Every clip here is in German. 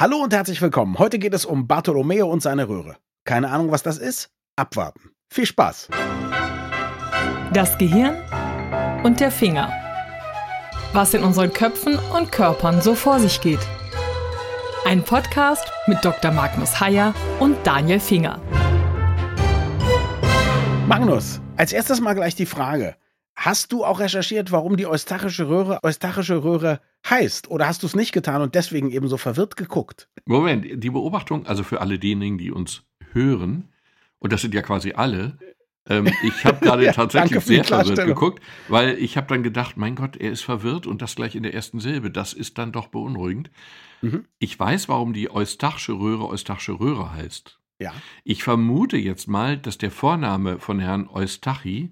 Hallo und herzlich willkommen. Heute geht es um Bartolomeo und seine Röhre. Keine Ahnung, was das ist? Abwarten. Viel Spaß. Das Gehirn und der Finger. Was in unseren Köpfen und Körpern so vor sich geht. Ein Podcast mit Dr. Magnus Heyer und Daniel Finger. Magnus, als erstes mal gleich die Frage. Hast du auch recherchiert, warum die eustachische Röhre eustachische Röhre heißt? Oder hast du es nicht getan und deswegen eben so verwirrt geguckt? Moment, die Beobachtung, also für alle diejenigen, die uns hören, und das sind ja quasi alle, ähm, ich habe gerade ja, tatsächlich sehr verwirrt geguckt, weil ich habe dann gedacht, mein Gott, er ist verwirrt und das gleich in der ersten Silbe. Das ist dann doch beunruhigend. Mhm. Ich weiß, warum die eustachische Röhre eustachische Röhre heißt. Ja. Ich vermute jetzt mal, dass der Vorname von Herrn Eustachi,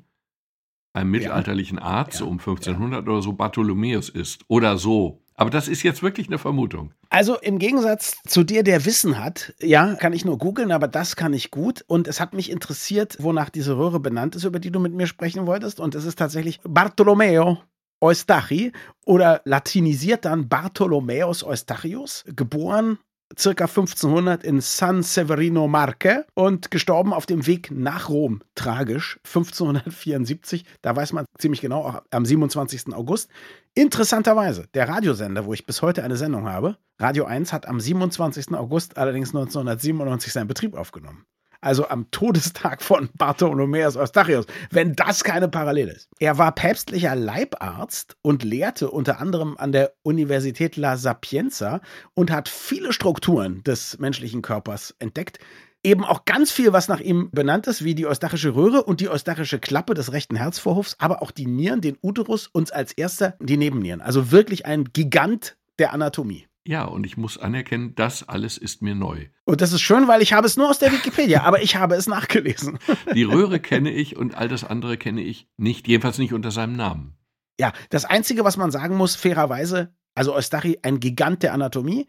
einem mittelalterlichen Arzt, ja. um 1500 ja. oder so, Bartholomäus ist. Oder so. Aber das ist jetzt wirklich eine Vermutung. Also im Gegensatz zu dir, der Wissen hat, ja, kann ich nur googeln, aber das kann ich gut. Und es hat mich interessiert, wonach diese Röhre benannt ist, über die du mit mir sprechen wolltest. Und es ist tatsächlich Bartolomeo Eustachi oder latinisiert dann Bartholomäus Eustachius, geboren circa 1500 in San Severino Marche und gestorben auf dem Weg nach Rom. Tragisch, 1574. Da weiß man ziemlich genau, auch am 27. August. Interessanterweise, der Radiosender, wo ich bis heute eine Sendung habe, Radio 1 hat am 27. August allerdings 1997 seinen Betrieb aufgenommen also am Todestag von Bartholomäus Eustachius, wenn das keine Parallele ist. Er war päpstlicher Leibarzt und lehrte unter anderem an der Universität La Sapienza und hat viele Strukturen des menschlichen Körpers entdeckt. Eben auch ganz viel, was nach ihm benannt ist, wie die eustachische Röhre und die eustachische Klappe des rechten Herzvorhofs, aber auch die Nieren, den Uterus und als erster die Nebennieren. Also wirklich ein Gigant der Anatomie. Ja, und ich muss anerkennen, das alles ist mir neu. Und das ist schön, weil ich habe es nur aus der Wikipedia, aber ich habe es nachgelesen. Die Röhre kenne ich und all das andere kenne ich nicht, jedenfalls nicht unter seinem Namen. Ja, das Einzige, was man sagen muss, fairerweise, also Eustachi, ein Gigant der Anatomie.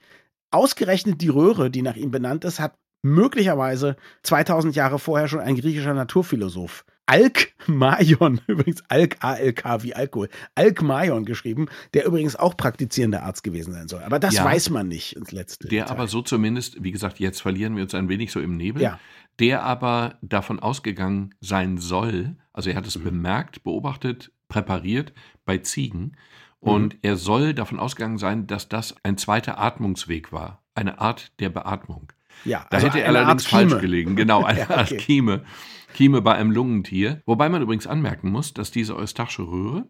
Ausgerechnet die Röhre, die nach ihm benannt ist, hat möglicherweise 2000 Jahre vorher schon ein griechischer Naturphilosoph Alkmaion, übrigens Alk, A-L-K wie Alkohol, Alkmaion geschrieben, der übrigens auch praktizierender Arzt gewesen sein soll. Aber das ja, weiß man nicht ins letzte. Der Detail. aber so zumindest, wie gesagt, jetzt verlieren wir uns ein wenig so im Nebel, ja. der aber davon ausgegangen sein soll, also er hat es mhm. bemerkt, beobachtet, präpariert bei Ziegen und mhm. er soll davon ausgegangen sein, dass das ein zweiter Atmungsweg war, eine Art der Beatmung. Ja, da also hätte er allerdings falsch gelegen. Genau, eine ja, okay. Art Kieme. Kieme bei einem Lungentier. Wobei man übrigens anmerken muss, dass diese Eustachische Röhre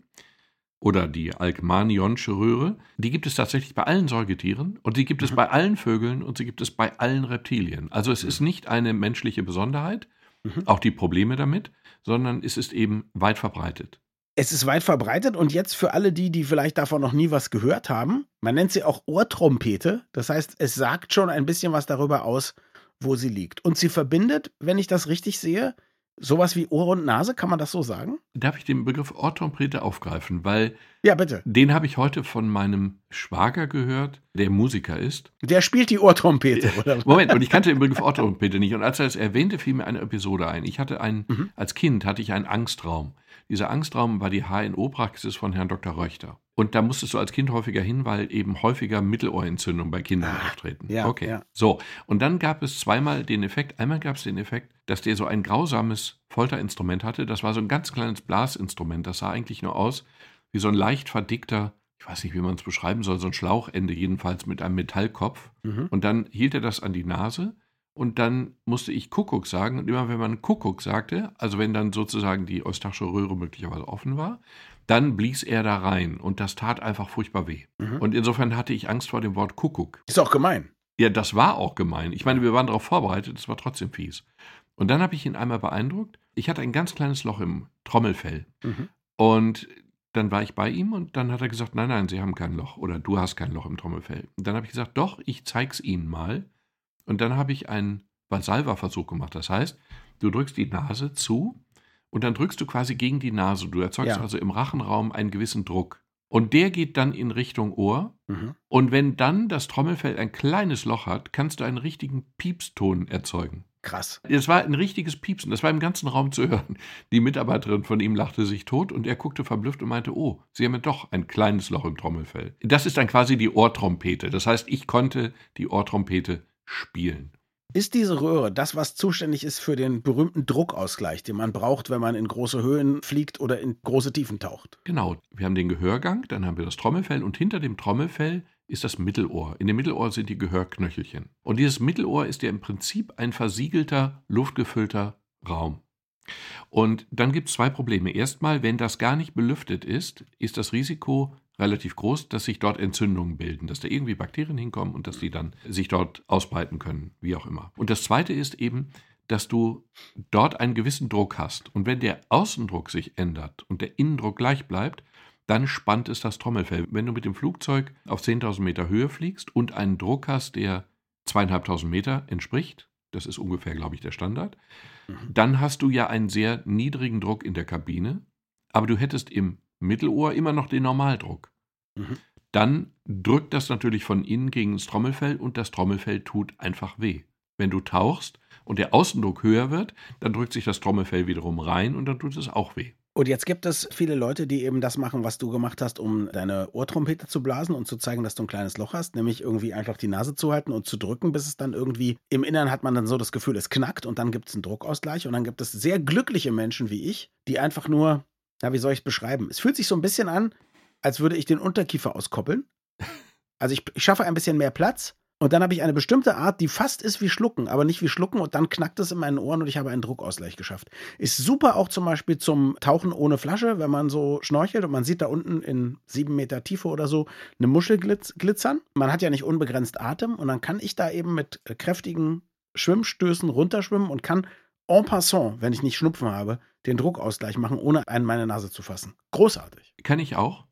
oder die Alkmanionsche Röhre, die gibt es tatsächlich bei allen Säugetieren und die gibt es mhm. bei allen Vögeln und sie gibt es bei allen Reptilien. Also es mhm. ist nicht eine menschliche Besonderheit, mhm. auch die Probleme damit, sondern es ist eben weit verbreitet. Es ist weit verbreitet und jetzt für alle die, die vielleicht davon noch nie was gehört haben, man nennt sie auch Ohrtrompete. Das heißt, es sagt schon ein bisschen was darüber aus, wo sie liegt. Und sie verbindet, wenn ich das richtig sehe, Sowas wie Ohr und Nase, kann man das so sagen? Darf ich den Begriff Orthompete aufgreifen? Weil ja, bitte. Den habe ich heute von meinem Schwager gehört, der Musiker ist. Der spielt die Ohrtrompete, oder? Moment, und ich kannte den Begriff Ohrtrompete nicht. Und als er es erwähnte, fiel mir eine Episode ein. Ich hatte einen, mhm. als Kind hatte ich einen Angstraum. Dieser Angstraum war die HNO-Praxis von Herrn Dr. Röchter. Und da musstest du als Kind häufiger hin, weil eben häufiger Mittelohrentzündungen bei Kindern ah, auftreten. Ja, okay. Ja. So, und dann gab es zweimal den Effekt. Einmal gab es den Effekt, dass der so ein grausames Folterinstrument hatte. Das war so ein ganz kleines Blasinstrument. Das sah eigentlich nur aus wie so ein leicht verdickter, ich weiß nicht, wie man es beschreiben soll, so ein Schlauchende jedenfalls mit einem Metallkopf. Mhm. Und dann hielt er das an die Nase und dann musste ich Kuckuck sagen. Und immer wenn man Kuckuck sagte, also wenn dann sozusagen die Eustachische Röhre möglicherweise offen war, dann blies er da rein und das tat einfach furchtbar weh. Mhm. Und insofern hatte ich Angst vor dem Wort Kuckuck. Ist auch gemein. Ja, das war auch gemein. Ich meine, wir waren darauf vorbereitet, es war trotzdem fies. Und dann habe ich ihn einmal beeindruckt. Ich hatte ein ganz kleines Loch im Trommelfell. Mhm. Und dann war ich bei ihm und dann hat er gesagt, nein, nein, Sie haben kein Loch oder du hast kein Loch im Trommelfell. Und dann habe ich gesagt, doch, ich zeig's Ihnen mal. Und dann habe ich einen Valsalva-Versuch gemacht. Das heißt, du drückst die Nase zu und dann drückst du quasi gegen die Nase. Du erzeugst ja. also im Rachenraum einen gewissen Druck. Und der geht dann in Richtung Ohr. Mhm. Und wenn dann das Trommelfell ein kleines Loch hat, kannst du einen richtigen Piepston erzeugen. Krass. Es war ein richtiges Piepsen, das war im ganzen Raum zu hören. Die Mitarbeiterin von ihm lachte sich tot und er guckte verblüfft und meinte, oh, Sie haben ja doch ein kleines Loch im Trommelfell. Das ist dann quasi die Ohrtrompete. Das heißt, ich konnte die Ohrtrompete spielen. Ist diese Röhre das, was zuständig ist für den berühmten Druckausgleich, den man braucht, wenn man in große Höhen fliegt oder in große Tiefen taucht? Genau. Wir haben den Gehörgang, dann haben wir das Trommelfell und hinter dem Trommelfell ist das Mittelohr. In dem Mittelohr sind die Gehörknöchelchen. Und dieses Mittelohr ist ja im Prinzip ein versiegelter, luftgefüllter Raum. Und dann gibt es zwei Probleme. Erstmal, wenn das gar nicht belüftet ist, ist das Risiko relativ groß, dass sich dort Entzündungen bilden, dass da irgendwie Bakterien hinkommen und dass die dann sich dort ausbreiten können, wie auch immer. Und das Zweite ist eben, dass du dort einen gewissen Druck hast. Und wenn der Außendruck sich ändert und der Innendruck gleich bleibt, dann spannt es das Trommelfell. Wenn du mit dem Flugzeug auf 10.000 Meter Höhe fliegst und einen Druck hast, der zweieinhalbtausend Meter entspricht, das ist ungefähr, glaube ich, der Standard, mhm. dann hast du ja einen sehr niedrigen Druck in der Kabine, aber du hättest im Mittelohr immer noch den Normaldruck. Mhm. Dann drückt das natürlich von innen gegen das Trommelfell und das Trommelfell tut einfach weh. Wenn du tauchst und der Außendruck höher wird, dann drückt sich das Trommelfell wiederum rein und dann tut es auch weh. Und jetzt gibt es viele Leute, die eben das machen, was du gemacht hast, um deine Ohrtrompete zu blasen und zu zeigen, dass du ein kleines Loch hast, nämlich irgendwie einfach die Nase zu halten und zu drücken, bis es dann irgendwie im Innern hat man dann so das Gefühl, es knackt und dann gibt es einen Druckausgleich und dann gibt es sehr glückliche Menschen wie ich, die einfach nur, ja, wie soll ich es beschreiben? Es fühlt sich so ein bisschen an, als würde ich den Unterkiefer auskoppeln. Also ich, ich schaffe ein bisschen mehr Platz und dann habe ich eine bestimmte Art, die fast ist wie Schlucken, aber nicht wie Schlucken und dann knackt es in meinen Ohren und ich habe einen Druckausgleich geschafft. Ist super auch zum Beispiel zum Tauchen ohne Flasche, wenn man so schnorchelt und man sieht da unten in sieben Meter Tiefe oder so eine Muschel glitzern. Man hat ja nicht unbegrenzt Atem und dann kann ich da eben mit kräftigen Schwimmstößen runterschwimmen und kann en passant, wenn ich nicht Schnupfen habe, den Druckausgleich machen, ohne einen meine Nase zu fassen. Großartig. Kann ich auch.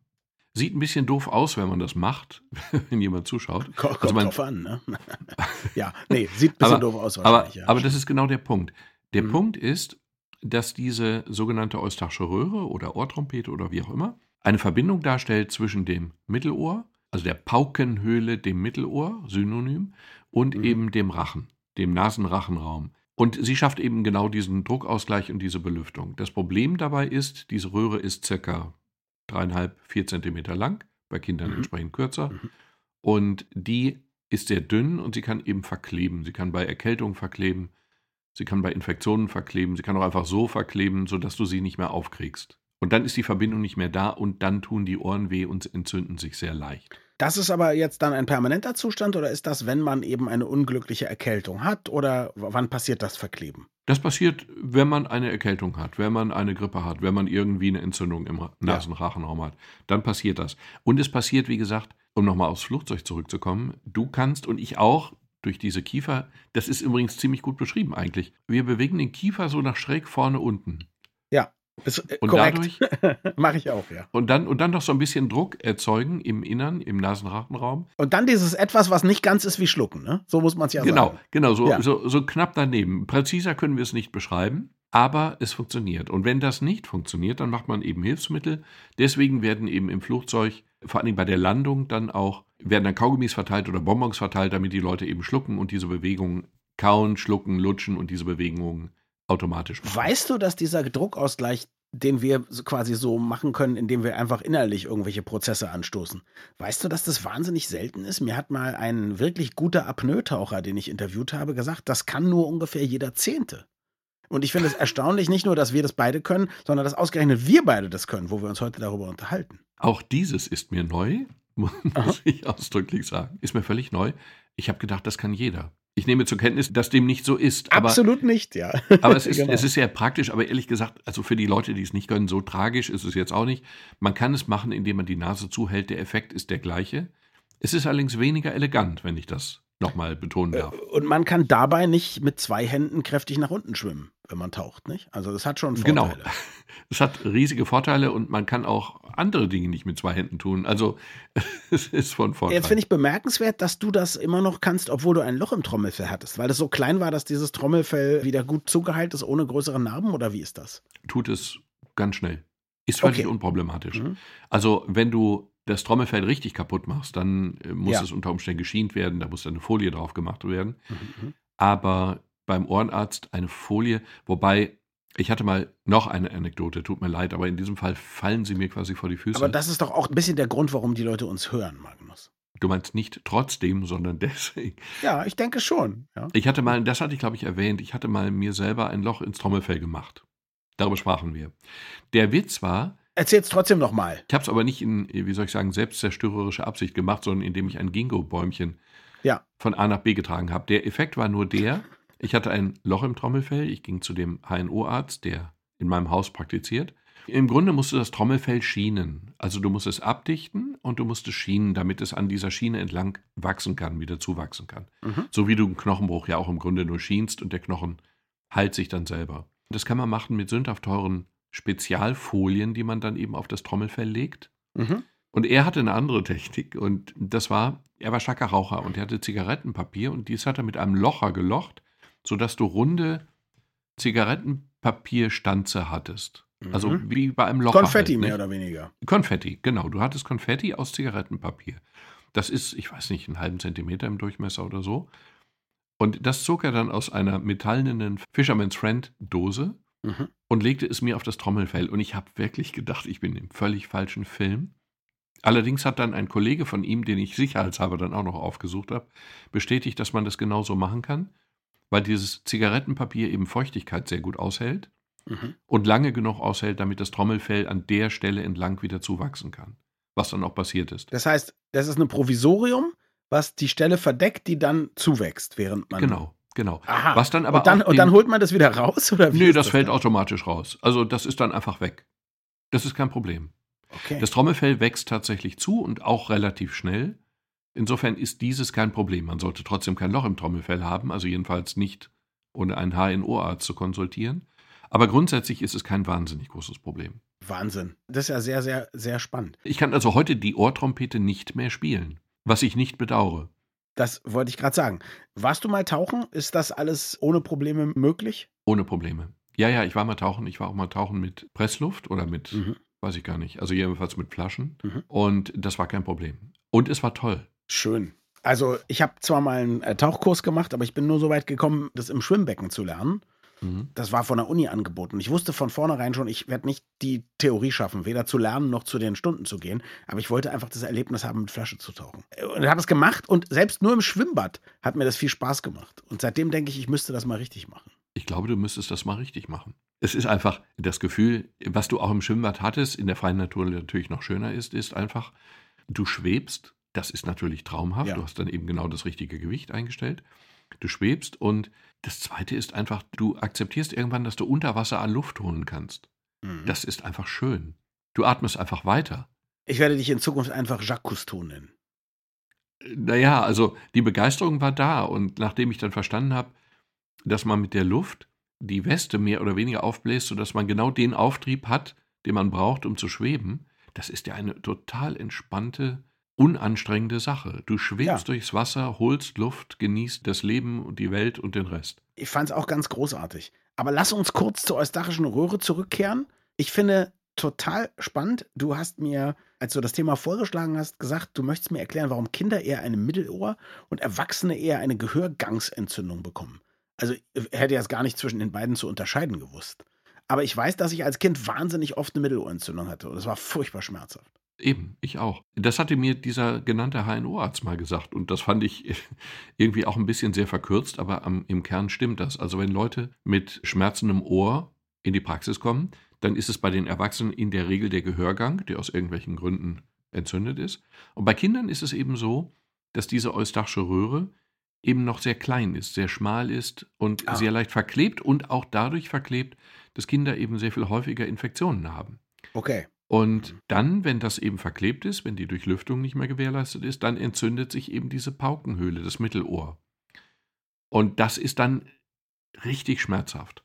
Sieht ein bisschen doof aus, wenn man das macht, wenn jemand zuschaut. Kommt also man, drauf an, ne? ja, nee, sieht ein bisschen aber, doof aus Aber, ja, aber das ist genau der Punkt. Der mhm. Punkt ist, dass diese sogenannte Eustachische Röhre oder Ohrtrompete oder wie auch immer eine Verbindung darstellt zwischen dem Mittelohr, also der Paukenhöhle, dem Mittelohr, Synonym, und mhm. eben dem Rachen, dem Nasenrachenraum. Und sie schafft eben genau diesen Druckausgleich und diese Belüftung. Das Problem dabei ist, diese Röhre ist circa dreieinhalb, vier Zentimeter lang, bei Kindern mhm. entsprechend kürzer. Mhm. Und die ist sehr dünn und sie kann eben verkleben. Sie kann bei Erkältung verkleben, sie kann bei Infektionen verkleben, sie kann auch einfach so verkleben, sodass du sie nicht mehr aufkriegst. Und dann ist die Verbindung nicht mehr da und dann tun die Ohren weh und entzünden sich sehr leicht. Das ist aber jetzt dann ein permanenter Zustand oder ist das, wenn man eben eine unglückliche Erkältung hat oder wann passiert das Verkleben? Das passiert, wenn man eine Erkältung hat, wenn man eine Grippe hat, wenn man irgendwie eine Entzündung im Nasenrachenraum hat. Dann passiert das. Und es passiert, wie gesagt, um nochmal aufs Flugzeug zurückzukommen, du kannst und ich auch durch diese Kiefer, das ist übrigens ziemlich gut beschrieben eigentlich. Wir bewegen den Kiefer so nach schräg vorne unten. Ist, äh, und korrekt. dadurch mache ich auch, ja. Und dann, und dann noch so ein bisschen Druck erzeugen im Innern, im Nasenrachenraum. Und dann dieses etwas, was nicht ganz ist wie Schlucken, ne? So muss man es ja genau, sagen. Genau, so, ja. so, so knapp daneben. Präziser können wir es nicht beschreiben, aber es funktioniert. Und wenn das nicht funktioniert, dann macht man eben Hilfsmittel. Deswegen werden eben im Flugzeug, vor allem bei der Landung, dann auch, werden dann Kaugummis verteilt oder Bonbons verteilt, damit die Leute eben schlucken und diese Bewegungen kauen, schlucken, lutschen und diese Bewegungen automatisch machen. Weißt du, dass dieser Druckausgleich, den wir quasi so machen können, indem wir einfach innerlich irgendwelche Prozesse anstoßen, weißt du, dass das wahnsinnig selten ist? Mir hat mal ein wirklich guter Apnoe-Taucher, den ich interviewt habe, gesagt, das kann nur ungefähr jeder Zehnte. Und ich finde es erstaunlich, nicht nur, dass wir das beide können, sondern dass ausgerechnet wir beide das können, wo wir uns heute darüber unterhalten. Auch dieses ist mir neu, muss Aha. ich ausdrücklich sagen. Ist mir völlig neu. Ich habe gedacht, das kann jeder. Ich nehme zur Kenntnis, dass dem nicht so ist. Aber, Absolut nicht, ja. aber es ist, genau. es ist sehr praktisch, aber ehrlich gesagt, also für die Leute, die es nicht können, so tragisch ist es jetzt auch nicht. Man kann es machen, indem man die Nase zuhält. Der Effekt ist der gleiche. Es ist allerdings weniger elegant, wenn ich das nochmal betonen darf. Äh, und man kann dabei nicht mit zwei Händen kräftig nach unten schwimmen, wenn man taucht, nicht? Also das hat schon. Vorteile. Genau. Es hat riesige Vorteile und man kann auch andere Dinge nicht mit zwei Händen tun. Also es ist von Vorteil. Jetzt finde ich bemerkenswert, dass du das immer noch kannst, obwohl du ein Loch im Trommelfell hattest, weil das so klein war, dass dieses Trommelfell wieder gut zugeheilt ist, ohne größere Narben oder wie ist das? Tut es ganz schnell. Ist völlig okay. unproblematisch. Mhm. Also wenn du das Trommelfell richtig kaputt machst, dann äh, muss ja. es unter Umständen geschient werden, da muss dann eine Folie drauf gemacht werden. Mhm. Aber beim Ohrenarzt eine Folie, wobei ich hatte mal noch eine Anekdote, tut mir leid, aber in diesem Fall fallen sie mir quasi vor die Füße. Aber das ist doch auch ein bisschen der Grund, warum die Leute uns hören, Magnus. Du meinst nicht trotzdem, sondern deswegen. Ja, ich denke schon. Ja. Ich hatte mal, das hatte ich glaube ich erwähnt, ich hatte mal mir selber ein Loch ins Trommelfell gemacht. Darüber sprachen wir. Der Witz war, Erzähl's trotzdem nochmal. ich habe es aber nicht in, wie soll ich sagen, selbstzerstörerische Absicht gemacht, sondern indem ich ein Ginkgo-Bäumchen Ja. von A nach B getragen habe. Der Effekt war nur der, ich hatte ein Loch im Trommelfell, ich ging zu dem HNO-Arzt, der in meinem Haus praktiziert. Im Grunde musste das Trommelfell schienen. Also du musst es abdichten und du musst es schienen, damit es an dieser Schiene entlang wachsen kann, wieder zuwachsen kann. Mhm. So wie du einen Knochenbruch ja auch im Grunde nur schienst und der Knochen heilt sich dann selber. Das kann man machen mit sündhaft teuren Spezialfolien, die man dann eben auf das Trommelfell legt. Mhm. Und er hatte eine andere Technik und das war, er war starker Raucher und er hatte Zigarettenpapier und dies hat er mit einem Locher gelocht, sodass du runde Zigarettenpapierstanze hattest. Also Mhm. wie bei einem Locher. Konfetti halt, mehr oder weniger. Konfetti, genau. Du hattest Konfetti aus Zigarettenpapier. Das ist, ich weiß nicht, einen halben Zentimeter im Durchmesser oder so. Und das zog er dann aus einer metallenen Fisherman's Friend Dose Mhm. und legte es mir auf das Trommelfell. Und ich habe wirklich gedacht, ich bin im völlig falschen Film. Allerdings hat dann ein Kollege von ihm, den ich sicherheitshalber dann auch noch aufgesucht habe, bestätigt, dass man das genauso machen kann, weil dieses Zigarettenpapier eben Feuchtigkeit sehr gut aushält Mhm. und lange genug aushält, damit das Trommelfell an der Stelle entlang wieder zuwachsen kann. Was dann auch passiert ist. Das heißt, das ist ein Provisorium, was die Stelle verdeckt, die dann zuwächst, während man. Genau, genau. Aha. Was dann aber und, dann, und dann holt man das wieder raus? Oder wie Nö, ist das fällt dann? automatisch raus. Also das ist dann einfach weg. Das ist kein Problem. Okay. Das Trommelfell wächst tatsächlich zu und auch relativ schnell. Insofern ist dieses kein Problem. Man sollte trotzdem kein Loch im Trommelfell haben, also jedenfalls nicht ohne einen HNO-Arzt zu konsultieren. Aber grundsätzlich ist es kein wahnsinnig großes Problem. Wahnsinn. Das ist ja sehr, sehr, sehr spannend. Ich kann also heute die Ohrtrompete nicht mehr spielen, was ich nicht bedauere. Das wollte ich gerade sagen. Warst du mal tauchen? Ist das alles ohne Probleme möglich? Ohne Probleme. Ja, ja, ich war mal tauchen. Ich war auch mal tauchen mit Pressluft oder mit, Mhm. weiß ich gar nicht, also jedenfalls mit Flaschen. Mhm. Und das war kein Problem. Und es war toll. Schön. Also, ich habe zwar mal einen äh, Tauchkurs gemacht, aber ich bin nur so weit gekommen, das im Schwimmbecken zu lernen. Mhm. Das war von der Uni angeboten. Ich wusste von vornherein schon, ich werde nicht die Theorie schaffen, weder zu lernen noch zu den Stunden zu gehen. Aber ich wollte einfach das Erlebnis haben, mit Flasche zu tauchen. Und habe es gemacht und selbst nur im Schwimmbad hat mir das viel Spaß gemacht. Und seitdem denke ich, ich müsste das mal richtig machen. Ich glaube, du müsstest das mal richtig machen. Es ist einfach das Gefühl, was du auch im Schwimmbad hattest, in der freien Natur natürlich noch schöner ist, ist einfach, du schwebst. Das ist natürlich traumhaft. Ja. Du hast dann eben genau das richtige Gewicht eingestellt. Du schwebst und das Zweite ist einfach, du akzeptierst irgendwann, dass du unter Wasser an Luft holen kannst. Mhm. Das ist einfach schön. Du atmest einfach weiter. ich werde dich in Zukunft einfach Jacques Cousteau nennen. Naja, also die Begeisterung war da und nachdem ich dann verstanden habe, dass man mit der Luft die Weste mehr oder weniger aufbläst, sodass man genau den Auftrieb hat, den man braucht, um zu schweben, das ist ja eine total entspannte, unanstrengende Sache. Du schwebst Ja. durchs Wasser, holst Luft, genießt das Leben und die Welt und den Rest. Ich fand es auch ganz großartig. Aber lass uns kurz zur eustachischen Röhre zurückkehren. Ich finde total spannend. Du hast mir, als du das Thema vorgeschlagen hast, gesagt, du möchtest mir erklären, warum Kinder eher eine Mittelohr und Erwachsene eher eine Gehörgangsentzündung bekommen. Also ich hätte jetzt gar nicht zwischen den beiden zu unterscheiden gewusst. Aber ich weiß, dass ich als Kind wahnsinnig oft eine Mittelohrentzündung hatte und das war furchtbar schmerzhaft. Eben, ich auch. Das hatte mir dieser genannte HNO-Arzt mal gesagt und das fand ich irgendwie auch ein bisschen sehr verkürzt, aber am, im Kern stimmt das. Also wenn Leute mit schmerzendem Ohr in die Praxis kommen, dann ist es bei den Erwachsenen in der Regel der Gehörgang, der aus irgendwelchen Gründen entzündet ist. Und bei Kindern ist es eben so, dass diese eustachische Röhre eben noch sehr klein ist, sehr schmal ist und Ah. sehr leicht verklebt und auch dadurch verklebt, dass Kinder eben sehr viel häufiger Infektionen haben. Okay. Und dann, wenn das eben verklebt ist, wenn die Durchlüftung nicht mehr gewährleistet ist, dann entzündet sich eben diese Paukenhöhle, das Mittelohr. Und das ist dann richtig schmerzhaft.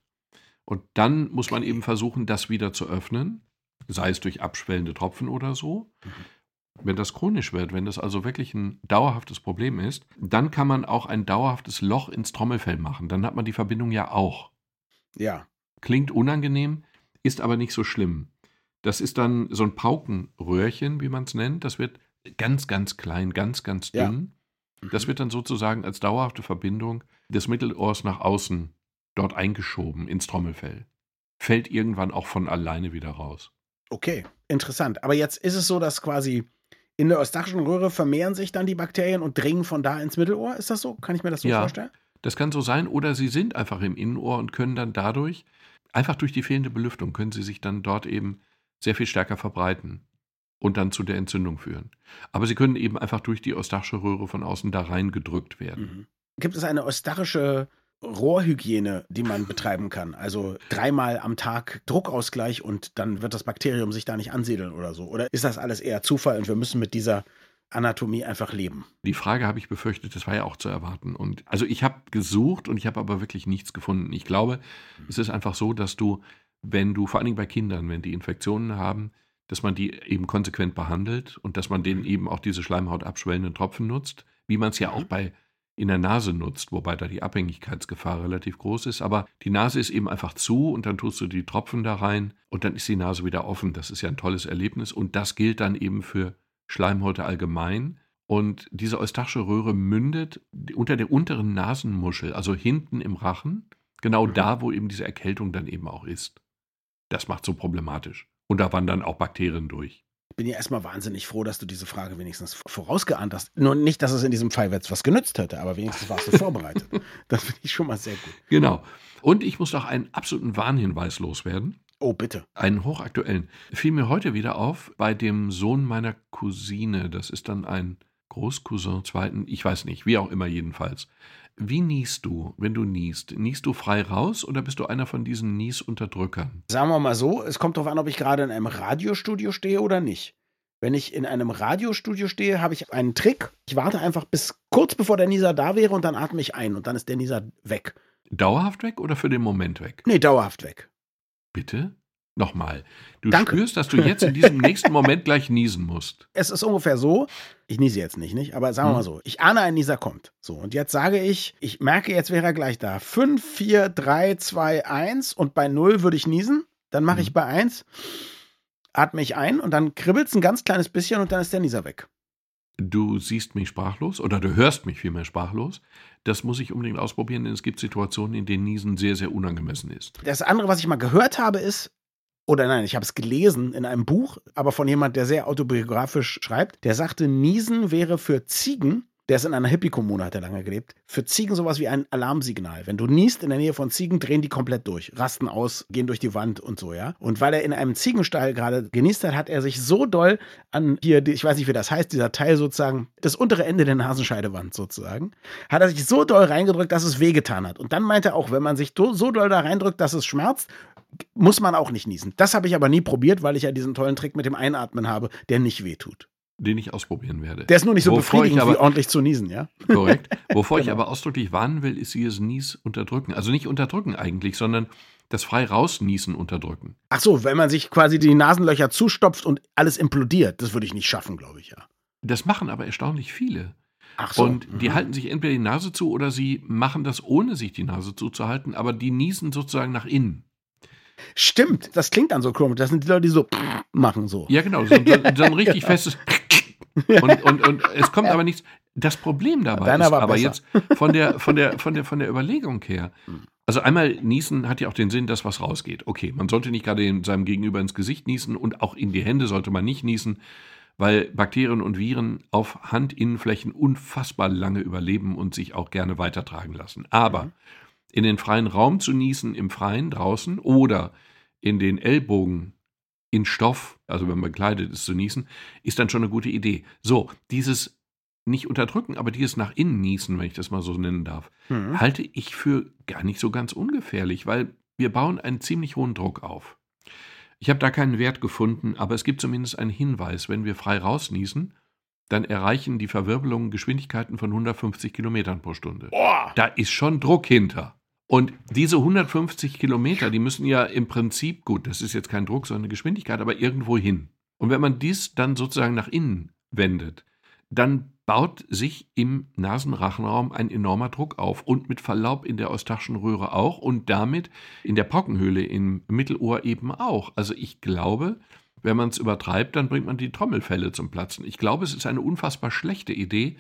Und dann muss man eben versuchen, das wieder zu öffnen, sei es durch abschwellende Tropfen oder so. Wenn das chronisch wird, wenn das also wirklich ein dauerhaftes Problem ist, dann kann man auch ein dauerhaftes Loch ins Trommelfell machen. Dann hat man die Verbindung ja auch. Ja. Klingt unangenehm, ist aber nicht so schlimm. Das ist dann so ein Paukenröhrchen, wie man es nennt. Das wird ganz, ganz klein, ganz, ganz Ja. dünn. Das wird dann sozusagen als dauerhafte Verbindung des Mittelohrs nach außen dort eingeschoben ins Trommelfell. Fällt irgendwann auch von alleine wieder raus. Okay, interessant. Aber jetzt ist es so, dass quasi in der eustachischen Röhre vermehren sich dann die Bakterien und dringen von da ins Mittelohr. Ist das so? Kann ich mir das so Ja. vorstellen? Das kann so sein, oder sie sind einfach im Innenohr und können dann dadurch, einfach durch die fehlende Belüftung, können sie sich dann dort eben sehr viel stärker verbreiten und dann zu der Entzündung führen. Aber sie können eben einfach durch die eustachische Röhre von außen da reingedrückt werden. Mhm. Gibt es eine eustachische Rohrhygiene, die man betreiben kann? Also dreimal am Tag Druckausgleich und dann wird das Bakterium sich da nicht ansiedeln oder so? Oder ist das alles eher Zufall und wir müssen mit dieser Anatomie einfach leben? Die Frage habe ich befürchtet, das war ja auch zu erwarten. Und also ich habe gesucht und ich habe aber wirklich nichts gefunden. Ich glaube, es ist einfach so, dass du, wenn du, vor allen Dingen bei Kindern, wenn die Infektionen haben, dass man die eben konsequent behandelt und dass man denen eben auch diese schleimhautabschwellenden Tropfen nutzt, wie man es ja auch Mhm. bei in der Nase nutzt, wobei da die Abhängigkeitsgefahr relativ groß ist. Aber die Nase ist eben einfach zu und dann tust du die Tropfen da rein und dann ist die Nase wieder offen. Das ist ja ein tolles Erlebnis und das gilt dann eben für Schleimhäute allgemein. Und diese eustachische Röhre mündet unter der unteren Nasenmuschel, also hinten im Rachen, genau Mhm. da, wo eben diese Erkältung dann eben auch ist. Das macht so problematisch. Und da wandern auch Bakterien durch. Ich bin ja erstmal wahnsinnig froh, dass du diese Frage wenigstens vorausgeahnt hast. Nur nicht, dass es in diesem Fall jetzt was genützt hätte, aber wenigstens warst du vorbereitet. Das finde ich schon mal sehr gut. Genau. Und ich muss noch einen absoluten Warnhinweis loswerden. Oh, bitte. Einen hochaktuellen. Fiel mir heute wieder auf bei dem Sohn meiner Cousine. Das ist dann ein Großcousin zweiten, ich weiß nicht, wie auch immer jedenfalls. Wie niest du, wenn du niest? Niest du frei raus oder bist du einer von diesen Niesunterdrückern? Sagen wir mal so, es kommt darauf an, ob ich gerade in einem Radiostudio stehe oder nicht. Wenn ich in einem Radiostudio stehe, habe ich einen Trick. Ich warte einfach bis kurz bevor der Nieser da wäre und dann atme ich ein und dann ist der Nieser weg. Dauerhaft weg oder für den Moment weg? Nee, dauerhaft weg. Bitte? Nochmal. Du Danke. spürst, dass du jetzt in diesem nächsten Moment gleich niesen musst. Es ist ungefähr so, ich niese jetzt nicht, nicht, aber sagen wir mal so, ich ahne, ein Nieser kommt. So, und jetzt sage ich, ich merke, jetzt wäre er gleich da. 5, 4, 3, 2, 1 und bei 0 würde ich niesen. Dann mache ich Mhm. bei 1, atme ich ein und dann kribbelt es ein ganz kleines bisschen und dann ist der Nieser weg. Du siehst mich sprachlos oder du hörst mich vielmehr sprachlos. Das muss ich unbedingt ausprobieren, denn es gibt Situationen, in denen Niesen sehr, sehr unangemessen ist. Das andere, was ich mal gehört habe, ist, oder nein, ich habe es gelesen in einem Buch, aber von jemand, der sehr autobiografisch schreibt, der sagte, Niesen wäre für Ziegen, der ist in einer Hippie-Kommune, hat er lange gelebt, für Ziegen sowas wie ein Alarmsignal. Wenn du niest in der Nähe von Ziegen, drehen die komplett durch, rasten aus, gehen durch die Wand und so, ja. Und weil er in einem Ziegenstall gerade genießt hat, hat er sich so doll an hier, ich weiß nicht, wie das heißt, dieser Teil sozusagen, das untere Ende der Nasenscheidewand sozusagen, hat er sich so doll reingedrückt, dass es wehgetan hat. Und dann meinte er auch, wenn man sich so doll da reindrückt, dass es schmerzt, muss man auch nicht niesen. Das habe ich aber nie probiert, weil ich ja diesen tollen Trick mit dem Einatmen habe, der nicht wehtut. Den ich ausprobieren werde. Der ist nur nicht so Wovor ich befriedigend, aber- wie ordentlich zu niesen, ja? Korrekt. Wovor ich Genau. aber ausdrücklich warnen will, ist dieses Nies unterdrücken. Also nicht unterdrücken eigentlich, sondern das frei rausniesen unterdrücken. Ach so, wenn man sich quasi die Nasenlöcher zustopft und alles implodiert, das würde ich nicht schaffen, glaube ich, ja. Das machen aber erstaunlich viele. Ach so. Und die mhm. halten sich entweder die Nase zu oder sie machen das ohne sich die Nase zuzuhalten, aber die niesen sozusagen nach innen. Stimmt, das klingt dann so komisch. Das sind die Leute, die so machen so. Ja, genau, so, so, so ein richtig festes. Und, und, und es kommt aber nichts. Das Problem dabei Deiner ist aber besser. jetzt von der, von, der, von, der, von der Überlegung her. Also einmal niesen hat ja auch den Sinn, dass was rausgeht. Okay, man sollte nicht gerade in seinem Gegenüber ins Gesicht niesen und auch in die Hände sollte man nicht niesen, weil Bakterien und Viren auf Handinnenflächen unfassbar lange überleben und sich auch gerne weitertragen lassen. Aber Mhm. In den freien Raum zu niesen, im Freien draußen oder in den Ellbogen in Stoff, also wenn man bekleidet ist, zu niesen, ist dann schon eine gute Idee. So, dieses nicht unterdrücken, aber dieses nach innen niesen, wenn ich das mal so nennen darf, Mhm. halte ich für gar nicht so ganz ungefährlich, weil wir bauen einen ziemlich hohen Druck auf. Ich habe da keinen Wert gefunden, aber es gibt zumindest einen Hinweis, wenn wir frei rausniesen, dann erreichen die Verwirbelungen Geschwindigkeiten von 150 Kilometern pro Stunde. Boah. Da ist schon Druck hinter. Und diese 150 Kilometer, die müssen ja im Prinzip, gut, das ist jetzt kein Druck, sondern eine Geschwindigkeit, aber irgendwo hin. Und wenn man dies dann sozusagen nach innen wendet, dann baut sich im Nasenrachenraum ein enormer Druck auf und mit Verlaub in der eustachischen Röhre auch und damit in der Pockenhöhle im Mittelohr eben auch. Also ich glaube, wenn man es übertreibt, dann bringt man die Trommelfelle zum Platzen. Ich glaube, es ist eine unfassbar schlechte Idee,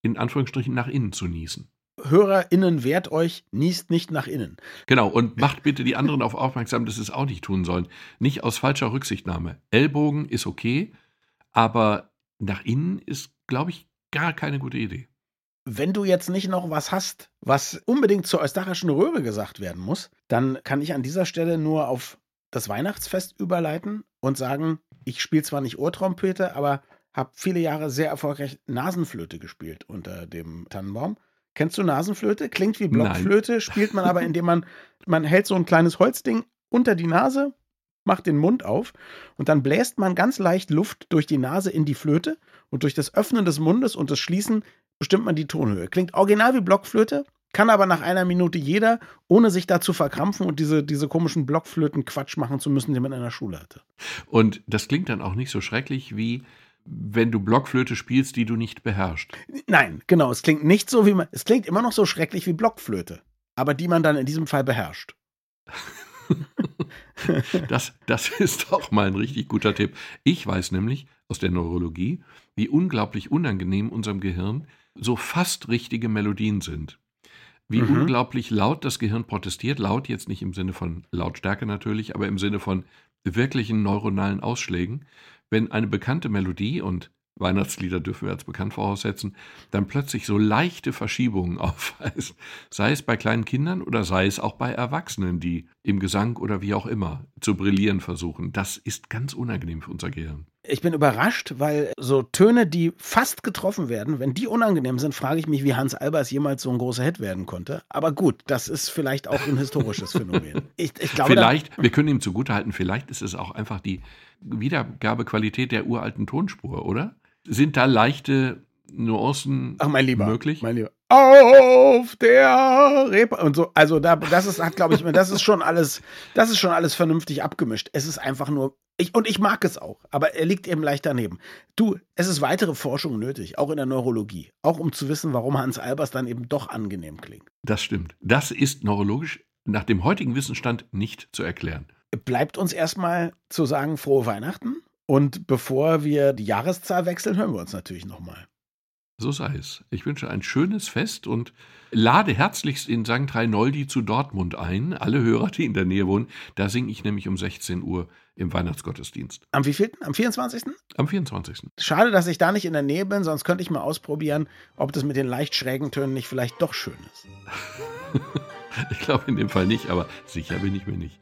in Anführungsstrichen nach innen zu niesen. HörerInnen wehrt euch, niest nicht nach innen. Genau, und macht bitte die anderen auf aufmerksam, dass sie es auch nicht tun sollen. Nicht aus falscher Rücksichtnahme. Ellbogen ist okay, aber nach innen ist, glaube ich, gar keine gute Idee. Wenn du jetzt nicht noch was hast, was unbedingt zur eustachischen Röhre gesagt werden muss, dann kann ich an dieser Stelle nur auf das Weihnachtsfest überleiten und sagen, ich spiele zwar nicht Ohrtrompete, aber habe viele Jahre sehr erfolgreich Nasenflöte gespielt unter dem Tannenbaum. Kennst du Nasenflöte? Klingt wie Blockflöte, Nein. spielt man aber, indem man, man hält so ein kleines Holzding unter die Nase, macht den Mund auf und dann bläst man ganz leicht Luft durch die Nase in die Flöte und durch das Öffnen des Mundes und das Schließen bestimmt man die Tonhöhe. Klingt original wie Blockflöte, kann aber nach einer Minute jeder, ohne sich da zu verkrampfen und diese, diese komischen Blockflöten Quatsch machen zu müssen, den man in der Schule hatte. Und das klingt dann auch nicht so schrecklich wie wenn du Blockflöte spielst, die du nicht beherrschst. Nein, genau. Es klingt nicht so wie man. Es klingt immer noch so schrecklich wie Blockflöte, aber die man dann in diesem Fall beherrscht. das, das ist doch mal ein richtig guter Tipp. Ich weiß nämlich aus der Neurologie, wie unglaublich unangenehm unserem Gehirn so fast richtige Melodien sind. Wie mhm. unglaublich laut das Gehirn protestiert. Laut jetzt nicht im Sinne von Lautstärke natürlich, aber im Sinne von wirklichen neuronalen Ausschlägen wenn eine bekannte Melodie und Weihnachtslieder dürfen wir als bekannt voraussetzen, dann plötzlich so leichte Verschiebungen aufweist. Sei es bei kleinen Kindern oder sei es auch bei Erwachsenen, die im Gesang oder wie auch immer zu brillieren versuchen. Das ist ganz unangenehm für unser Gehirn. Ich bin überrascht, weil so Töne, die fast getroffen werden, wenn die unangenehm sind, frage ich mich, wie Hans Albers jemals so ein großer Hit werden konnte. Aber gut, das ist vielleicht auch ein historisches Phänomen. Ich, ich glaube, vielleicht, wir können ihm zugutehalten, vielleicht ist es auch einfach die Wiedergabequalität der uralten Tonspur, oder? Sind da leichte Nuancen Ach, mein Lieber, möglich? Mein Lieber. Auf der Reeper und so. Also da, das ist, hat, glaube ich, das ist schon alles, das ist schon alles vernünftig abgemischt. Es ist einfach nur, ich, und ich mag es auch, aber er liegt eben leicht daneben. Du, es ist weitere Forschung nötig, auch in der Neurologie, auch um zu wissen, warum Hans Albers dann eben doch angenehm klingt. Das stimmt. Das ist neurologisch nach dem heutigen Wissensstand nicht zu erklären bleibt uns erstmal zu sagen, frohe Weihnachten. Und bevor wir die Jahreszahl wechseln, hören wir uns natürlich nochmal. So sei es. Ich wünsche ein schönes Fest und lade herzlichst in St. Reinoldi zu Dortmund ein. Alle Hörer, die in der Nähe wohnen. Da singe ich nämlich um 16 Uhr im Weihnachtsgottesdienst. Am wievielten? Am 24.? Am 24. Schade, dass ich da nicht in der Nähe bin, sonst könnte ich mal ausprobieren, ob das mit den leicht schrägen Tönen nicht vielleicht doch schön ist. ich glaube in dem Fall nicht, aber sicher bin ich mir nicht.